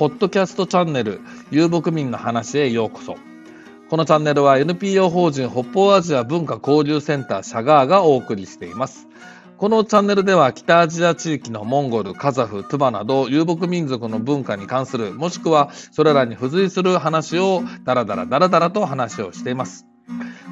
ポッドキャストチャンネル、遊牧民の話へようこそ。このチャンネルは NPO 法人北方アジア文化交流センターシャガーがお送りしています。このチャンネルでは北アジア地域のモンゴル、カザフ、トゥバなど遊牧民族の文化に関する、もしくはそれらに付随する話をダラダラダラダラと話をしています。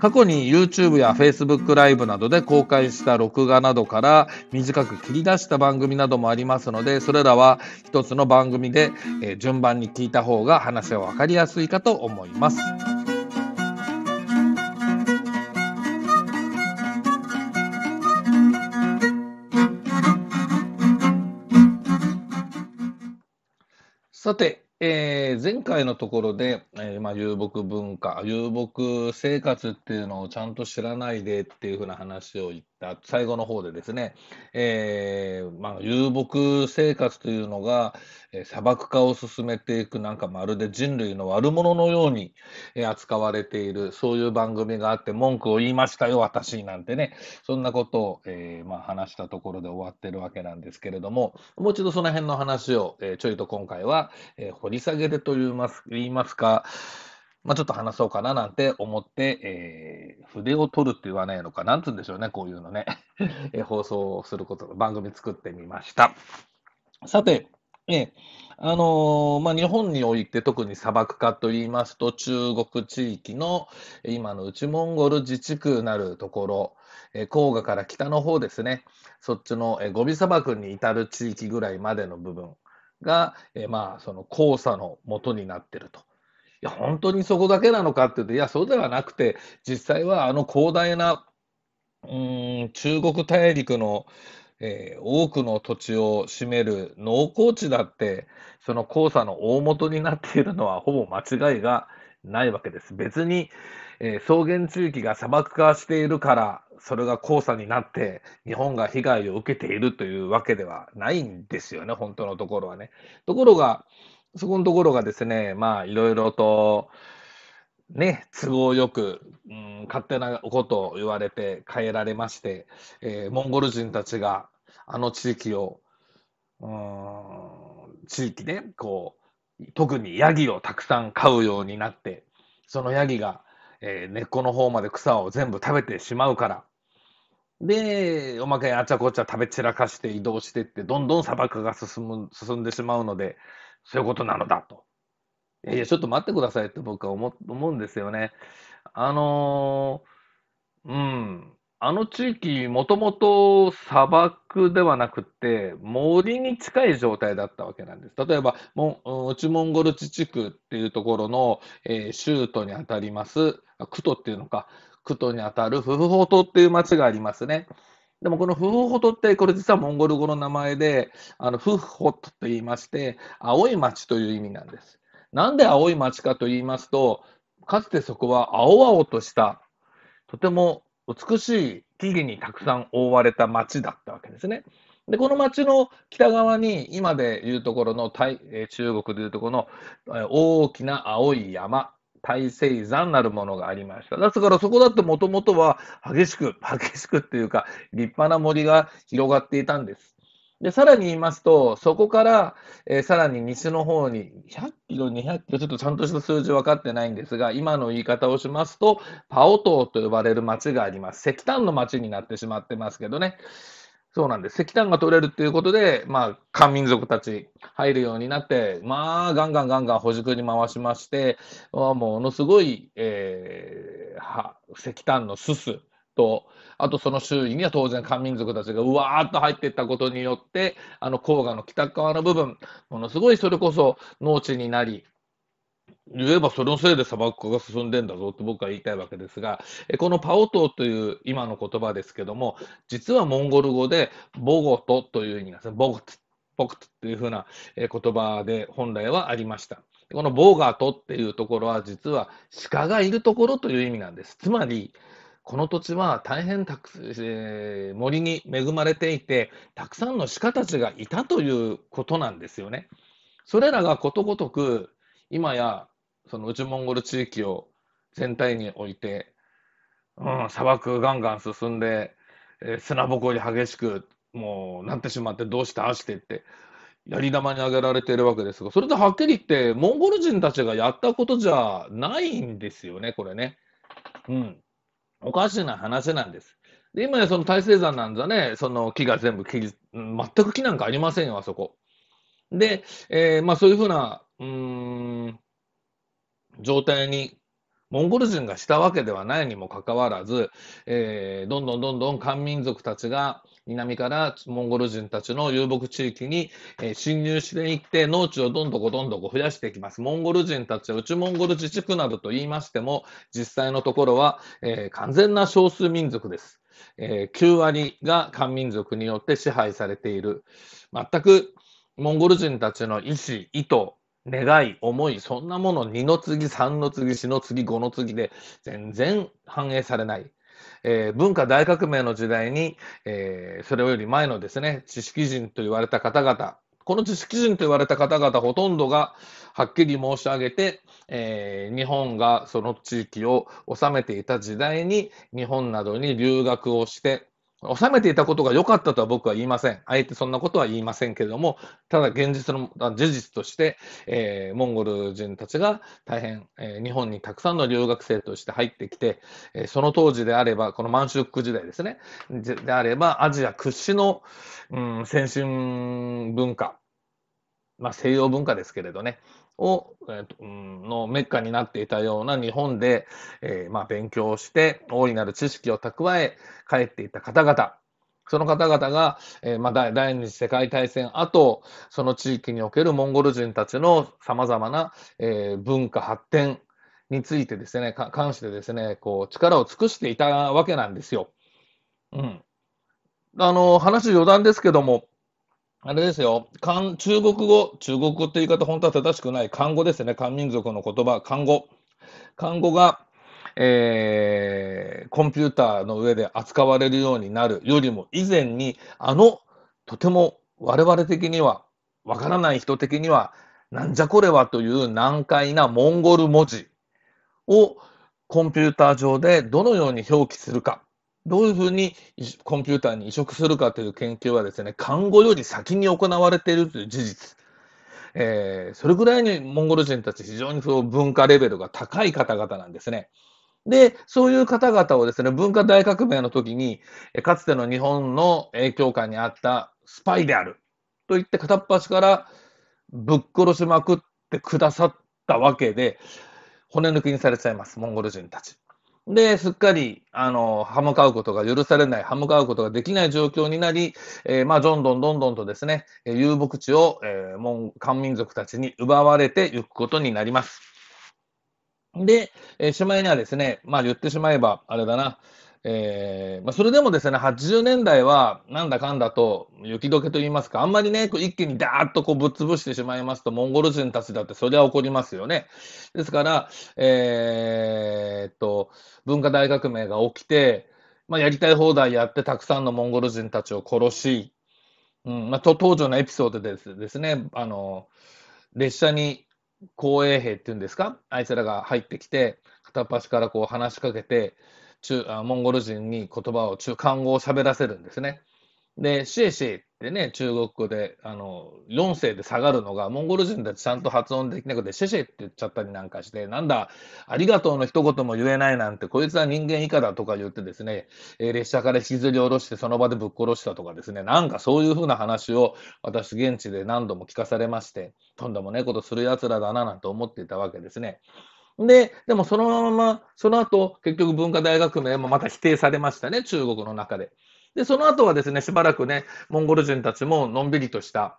過去に YouTube や Facebook ライブなどで公開した録画などから短く切り出した番組などもありますので、それらは一つの番組で順番に聞いた方が話はわかりやすいかと思います。さて、えー、前回のところで、えー、まあ、遊牧文化、遊牧生活っていうのをちゃんと知らないでっていうふうな話を言って最後の方でですね、えー、まあ、遊牧生活というのが、え砂漠化を進めていくなんかまるで人類の悪者のように、え扱われているそういう番組があって文句を言いましたよ私なんてね。そんなことを、えまあ、話したところで終わってるわけなんですけれどももう一度その辺の話を、えちょいと今回は、え掘り下げでと言います言いますか。まあ、ちょっと話そうかななんて思って、えー、筆を取るって言わないのか、なんつうんでしょうね、こういうのね。え放送すること、番組作ってみました。さて、えあのー、まあ、日本において特に砂漠化といいますと、中国地域の今の内モンゴル自治区なるところ、え黄河から北の方ですね、そっちの、えゴビ砂漠に至る地域ぐらいまでの部分が、えまあ、その黄砂の元になっていると。や、本当にそこだけなのかっていうと、いや、そうではなくて、実際はあの広大な、うん、中国大陸の、えー、多くの土地を占める農耕地だって、その黄砂の大元になっているのはほぼ間違いがないわけです。別に、えー、草原地域が砂漠化しているから、それが黄砂になって、日本が被害を受けているというわけではないんですよね、本当のところはね。ところが、そこのところがですね、まあ、いろいろと、ね、都合よく、うん、勝手なことを言われて変えられまして、えー、モンゴル人たちがあの地域を、うん、地域で、こう、特にヤギをたくさん飼うようになって、そのヤギが、えー、根っこの方まで草を全部食べてしまうから、で、おまけにあちゃこちゃ食べ散らかして移動してって、どんどん砂漠が進む進んでしまうので、そういうことなのだと。いやいや、ちょっと待ってくださいって僕は思思うんですよね。あのー、うん。あの地域、もともと砂漠ではなくて、森に近い状態だったわけなんです。例えば、も内モンゴル自治区っていうところの、えー、州都にあたります、クトっていうのか、クトにあたるフフホトっていう町がありますね。でもこのフフホトって、これ実はモンゴル語の名前で、あのフフホトと言いまして、青い町という意味なんです。なんで青い町かと言いますと、かつてそこは青々とした、とても美しい木々にたくさん覆われた町だったわけですね。で、この町の北側に、今でいうところの中国でいうところの大きな青い山、大西山なるものがありました。だからそこだってもともとは激しく、激しくっていうか、立派な森が広がっていたんです。で、さらに言いますと、そこから、えー、さらに西の方に100キロ、200キロ、ちょっとちゃんとした数字分かってないんですが、今の言い方をしますと、パオ島と呼ばれる町があります。石炭の町になってしまってますけどね。そうなんです。石炭が取れるっていうことで、まあ、漢民族たち入るようになって、まあ、ガンガンガンガン補熟に回しまして、ものすごい、えー、は石炭のすすと、あとその周囲には当然漢民族たちがうわーっと入っていったことによって、あの黄河の北側の部分、ものすごいそれこそ農地になり、言えばそのせいで砂漠化が進んでんだぞって僕は言いたいわけですが、このパオ島という今の言葉ですけども、実はモンゴル語でボゴトという意味なんですね。ボゴト、ボゴトっていうふうな言葉で本来はありました。このボーガートっていうところは実は鹿がいるところという意味なんです。つまり、この土地は大変たく、えー、森に恵まれていて、たくさんの鹿たちがいたということなんですよね。それらがことごとく、今やその内モンゴル地域を全体において、うん、砂漠ガンガン進んで、えー、砂ぼこり激しくもうなってしまってどうしてああしてってやり玉に挙げられているわけですが、それではっきり言って、モンゴル人たちがやったことじゃないんですよね、これね。うん。おかしな話なんです。で今やその大聖山なんざね、その木が全部木、全く木なんかありませんよ、あそこ。で、えー、まあそういうふうな、うん、状態にモンゴル人がしたわけではないにもかかわらず、えー、どんどんどんどん漢民族たちが南からモンゴル人たちの遊牧地域に、え、侵入していって、農地をどんどこどんどこ増やしていきます。モンゴル人たちは内モンゴル自治区などと言いましても、実際のところは、えー、完全な少数民族です。えー、9割が漢民族によって支配されている。全くモンゴル人たちの意思、意図、願い、思い、そんなもの2の次、3の次、4の次、5の次で全然反映されない。えー、文化大革命の時代に、えー、それより前のですね、知識人と言われた方々、この知識人と言われた方々ほとんどがはっきり申し上げて、えー、日本がその地域を治めていた時代に日本などに留学をして、収めていたことが良かったとは僕は言いません。あえてそんなことは言いませんけれども、ただ現実の事実として、えー、モンゴル人たちが大変、えー、日本にたくさんの留学生として入ってきて、えー、その当時であれば、この満州国時代ですね、であれば、アジア屈指の、うん、先進文化、まあ、西洋文化ですけれどね、を、えー、のメッカになっていたような日本で、えー、まあ、勉強して、大いなる知識を蓄え、帰っていった方々、その方々が、えー、まあ、第二次世界大戦後、その地域におけるモンゴル人たちの様々な、えー、文化発展についてですね、関してですね、こう、力を尽くしていたわけなんですよ。うん。あの、話余談ですけども、あれですよ、中国語、中国語って言い方、本当は正しくない、漢語ですね、漢民族の言葉、漢語。漢語が、えー、コンピューターの上で扱われるようになる。よりも以前に、あの、とても我々的には、わからない人的には、なんじゃこれは？という難解なモンゴル文字をコンピューター上でどのように表記するか。どういうふうにコンピューターに移植するかという研究はですね、看護より先に行われているという事実。えー、それぐらいにモンゴル人たち非常にその文化レベルが高い方々なんですね。で、そういう方々をですね、文化大革命の時に、かつての日本の影響下にあったスパイであると言って片っ端からぶっ殺しまくってくださったわけで、骨抜きにされちゃいます、モンゴル人たち。で、すっかり、あの、歯向かうことが許されない、歯向かうことができない状況になり、えー、まあ、どんどんどんどんとですね、遊牧地を、えー、もう、漢民族たちに奪われていくことになります。で、えー、しまいにはですね、まあ、言ってしまえば、あれだな、えーまあ、それでもですね、80年代はなんだかんだと雪解けと言いますか、あんまりね、一気にダーッとこうぶっ潰してしまいますと、モンゴル人たちだってそりゃ怒りますよね。ですから、えー、っと、文化大革命が起きて、まあ、やりたい放題やって、たくさんのモンゴル人たちを殺し、うんまあ、と当時のエピソードでですね、あの、列車に公衛兵っていうんですか、あいつらが入ってきて、片っ端からこう話しかけて、中あモンゴル人に言葉を中漢語を喋らせるんですね。で、シエシエってね、中国語で、あの、4世で下がるのが、モンゴル人たちちゃんと発音できなくて、シェシェって言っちゃったりなんかして、なんだ、ありがとうの一言も言えないなんて、こいつは人間以下だとか言ってですね、えー、列車から引きずり下ろしてその場でぶっ殺したとかですね、なんかそういうふうな話を私現地で何度も聞かされまして、とんでもねえことする奴らだななんて思っていたわけですね。で、でもそのまま、その後、結局文化大革命もまた否定されましたね、中国の中で。で、その後はですね、しばらくね、モンゴル人たちものんびりとした、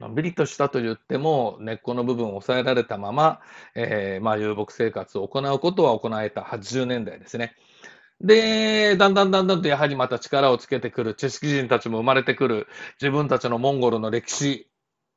のんびりとしたと言っても、根っこの部分を抑えられたまま、えー、まあ、遊牧生活を行うことは行えた80年代ですね。で、だんだんだんだんとやはりまた力をつけてくる知識人たちも生まれてくる自分たちのモンゴルの歴史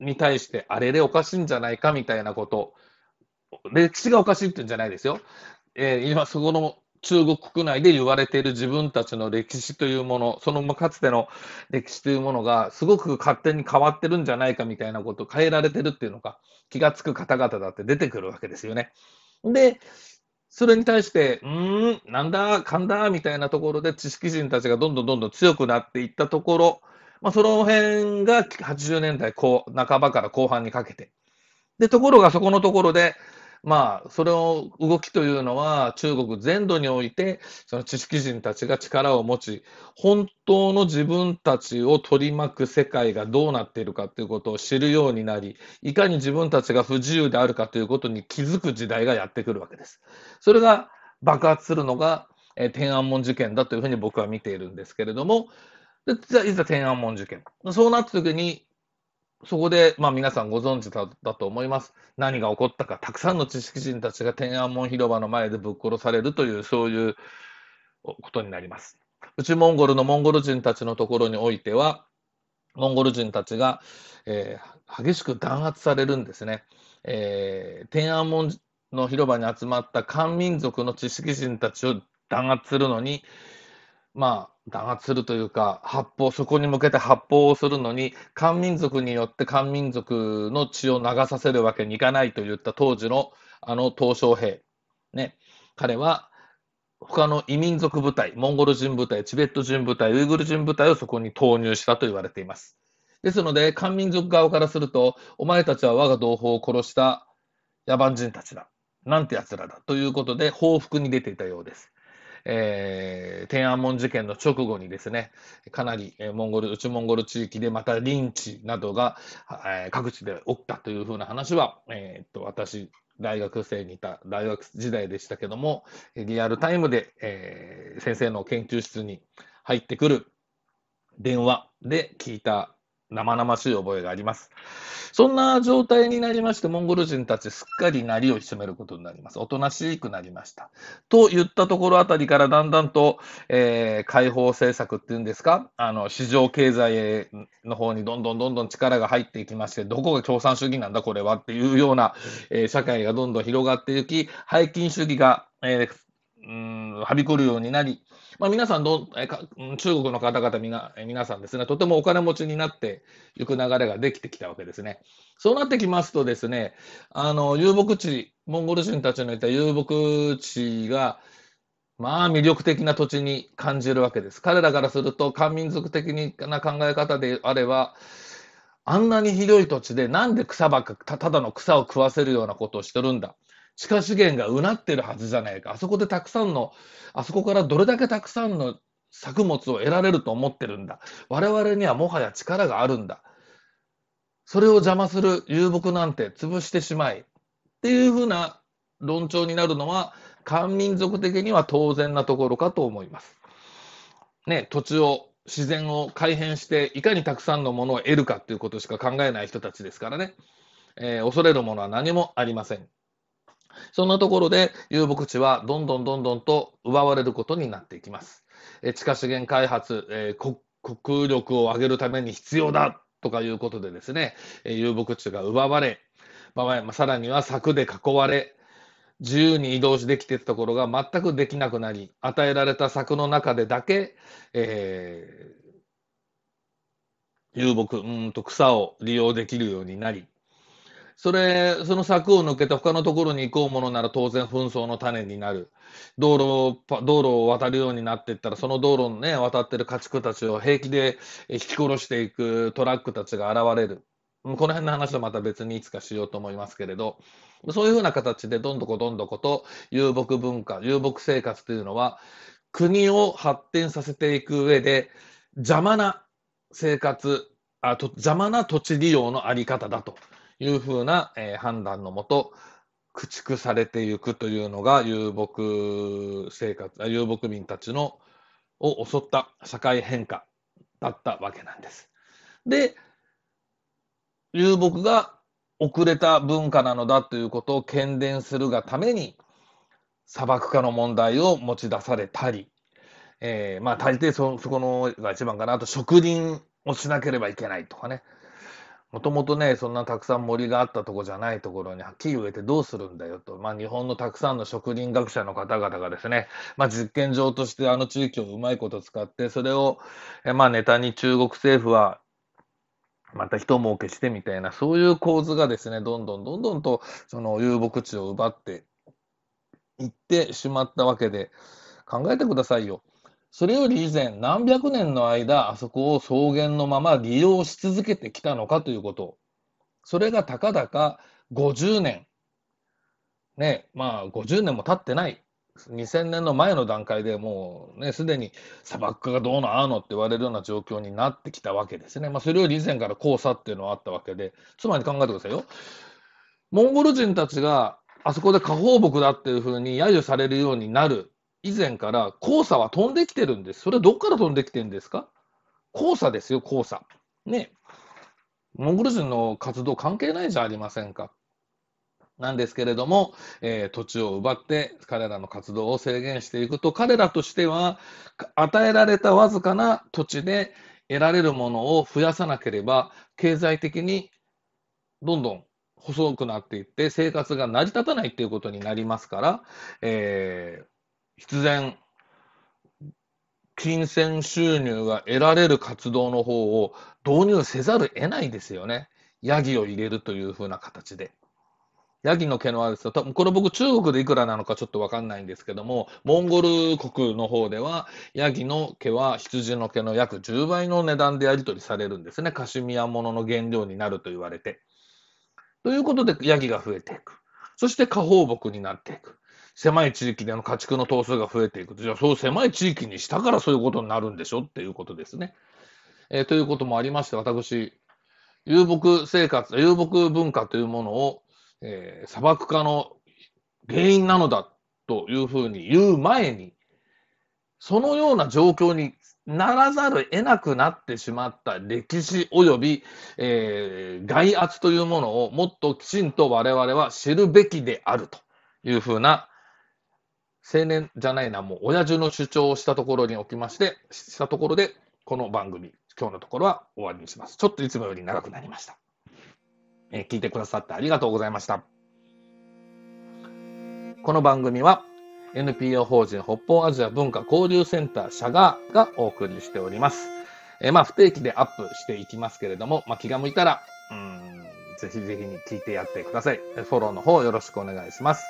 に対してあれれおかしいんじゃないかみたいなこと歴史がおかしいって言うんじゃないですよ。えー、今、そこの中国国内で言われている自分たちの歴史というもの、そのかつての歴史というものがすごく勝手に変わってるんじゃないかみたいなことを変えられてるっていうのが気がつく方々だって出てくるわけですよね。で、それに対して、うーん、なんだ、かんだ、みたいなところで知識人たちがどんどんどんどん強くなっていったところ、まあ、その辺が80年代後半ばから後半にかけて。で、ところがそこのところで、まあ、それを動きというのは中国全土において、その知識人たちが力を持ち、本当の自分たちを取り巻く世界がどうなっているかということを知るようになり、いかに自分たちが不自由であるかということに気づく時代がやってくるわけです。それが爆発するのが、え天安門事件だというふうに僕は見ているんですけれども、でじゃあいざ天安門事件。そうなった時に、そこで、まあ皆さんご存知だだと思います。何が起こったか、たくさんの知識人たちが天安門広場の前でぶっ殺されるという、そういうことになります。内モンゴルのモンゴル人たちのところにおいては、モンゴル人たちが、えー、激しく弾圧されるんですね。えー、天安門の広場に集まった漢民族の知識人たちを弾圧するのに、まあ、弾圧するというか、発砲、そこに向けて発砲をするのに、漢民族によって漢民族の血を流させるわけにいかないといった当時のあの鄧小平。ね。彼は、他の異民族部隊、モンゴル人部隊、チベット人部隊、ウイグル人部隊をそこに投入したと言われています。ですので、漢民族側からすると、お前たちは我が同胞を殺した野蛮人たちだ。なんて奴らだ。ということで、報復に出ていたようです。えー、天安門事件の直後にですね、かなり、モンゴル、内モンゴル地域でまたリンチなどが、えー、各地で起きたというふうな話は、えー、っと、私、大学生にいた、大学時代でしたけども、リアルタイムで、えー、先生の研究室に入ってくる電話で聞いた生々しい覚えがあります。そんな状態になりまして、モンゴル人たちすっかり鳴りを潜めることになります。おとなしくなりました。と言ったところあたりからだんだんと、えー、解放政策っていうんですか、あの、市場経済の方にどんどんどんどん力が入っていきまして、どこが共産主義なんだこれはっていうような、えー、社会がどんどん広がっていき、背金主義が、えー、うんはびこるようになり、まあ、皆さんどえか、中国の方々みな、皆さんですね、とてもお金持ちになっていく流れができてきたわけですね。そうなってきますとですね、あの、遊牧地、モンゴル人たちのいた遊牧地が、まあ魅力的な土地に感じるわけです。彼らからすると、漢民族的な考え方であれば、あんなに広い土地でなんで草ばっかただの草を食わせるようなことをしてるんだ。地下資源がうなってるはずじゃないか。あそこでたくさんの、あそこからどれだけたくさんの作物を得られると思ってるんだ。我々にはもはや力があるんだ。それを邪魔する遊牧なんて潰してしまい。っていうふうな論調になるのは、漢民族的には当然なところかと思います。ね、土地を、自然を改変して、いかにたくさんのものを得るかということしか考えない人たちですからね。えー、恐れるものは何もありません。そんなところで遊牧地はどんどんどんどんと奪われることになっていきます。え地下資源開発、えー、国力を上げるために必要だとかいうことでですね、え遊牧地が奪われ、まあ、さらには柵で囲われ、自由に移動しできていたところが全くできなくなり、与えられた柵の中でだけ、えー、遊牧、うんと草を利用できるようになり、それ、その柵を抜けて他のところに行こうものなら当然紛争の種になる。道路道路を渡るようになっていったら、その道路をね、渡ってる家畜たちを平気で引き殺していくトラックたちが現れる。この辺の話はまた別にいつかしようと思いますけれど、そういうふうな形でどんどこどんどこと遊牧文化、遊牧生活というのは、国を発展させていく上で邪魔な生活、あと邪魔な土地利用のあり方だというふうな、えー、判断のもと、駆逐されていくというのが遊牧生活、遊牧民たちのを襲った社会変化だったわけなんです。で、遊牧が遅れた文化なのだということを喧伝するがために、砂漠化の問題を持ち出されたり、えー、まあ大抵そそこのが一番かな、あと植林をしなければいけないとかね、もともとね、そんなたくさん森があったとこじゃないところに木植えてどうするんだよと、まあ、日本のたくさんの植林学者の方々がですね、まあ、実験場としてあの地域をうまいこと使って、それを、えまあ、ネタに中国政府はまた一儲けしてみたいな、そういう構図がですね、どんどんどんどんとその遊牧地を奪っていってしまったわけで、考えてくださいよ。それより以前、何百年の間、あそこを草原のまま利用し続けてきたのかということそれがたかだか50年。ね、まあ50年も経ってない。2000年の前の段階でもうね、すでに砂漠化がどうのああのって言われるような状況になってきたわけですね。まあそれより以前から黄砂っていうのはあったわけで、つまり考えてくださいよ。モンゴル人たちがあそこで下放牧だっていうふうに揶揄されるようになる以前から黄砂は飛んできてるんです。それどっから飛んできてるんですか？黄砂ですよ、黄砂。ね。モンゴル人の活動関係ないじゃありませんか。なんですけれども、えー、土地を奪って彼らの活動を制限していくと、彼らとしては、与えられたわずかな土地で得られるものを増やさなければ、経済的にどんどん細くなっていって、生活が成り立たないっていうことになりますから、えー、必然、金銭収入が得られる活動の方を導入せざる得ないですよね。ヤギを入れるというふうな形で。ヤギの毛のある人、多分これ僕中国でいくらなのかちょっとわかんないんですけども、モンゴル国の方では、ヤギの毛は羊の毛の約10倍の値段でやり取りされるんですね。カシミヤ物の原料になると言われて。ということで、ヤギが増えていく。そして下放牧になっていく。狭い地域での家畜の頭数が増えていく。じゃあ、そう狭い地域にしたからそういうことになるんでしょっていうことですね。えー、ということもありまして、私、遊牧生活、遊牧文化というものをえー、砂漠化の原因なのだというふうに言う前に、そのような状況にならざる得なくなってしまった歴史及び、えー、外圧というものをもっときちんと我々は知るべきであるというふうな青年じゃないな、もう親父の主張をしたところにおきまして、したところで、この番組、今日のところは終わりにします。ちょっといつもより長くなりました。え聞いてくださってありがとうございました。この番組は NPO 法人北方アジア文化交流センター社ががお送りしております。えまあ不定期でアップしていきますけれども、まあ、気が向いたら、うん、ぜひぜひに聞いてやってください。フォローの方よろしくお願いします。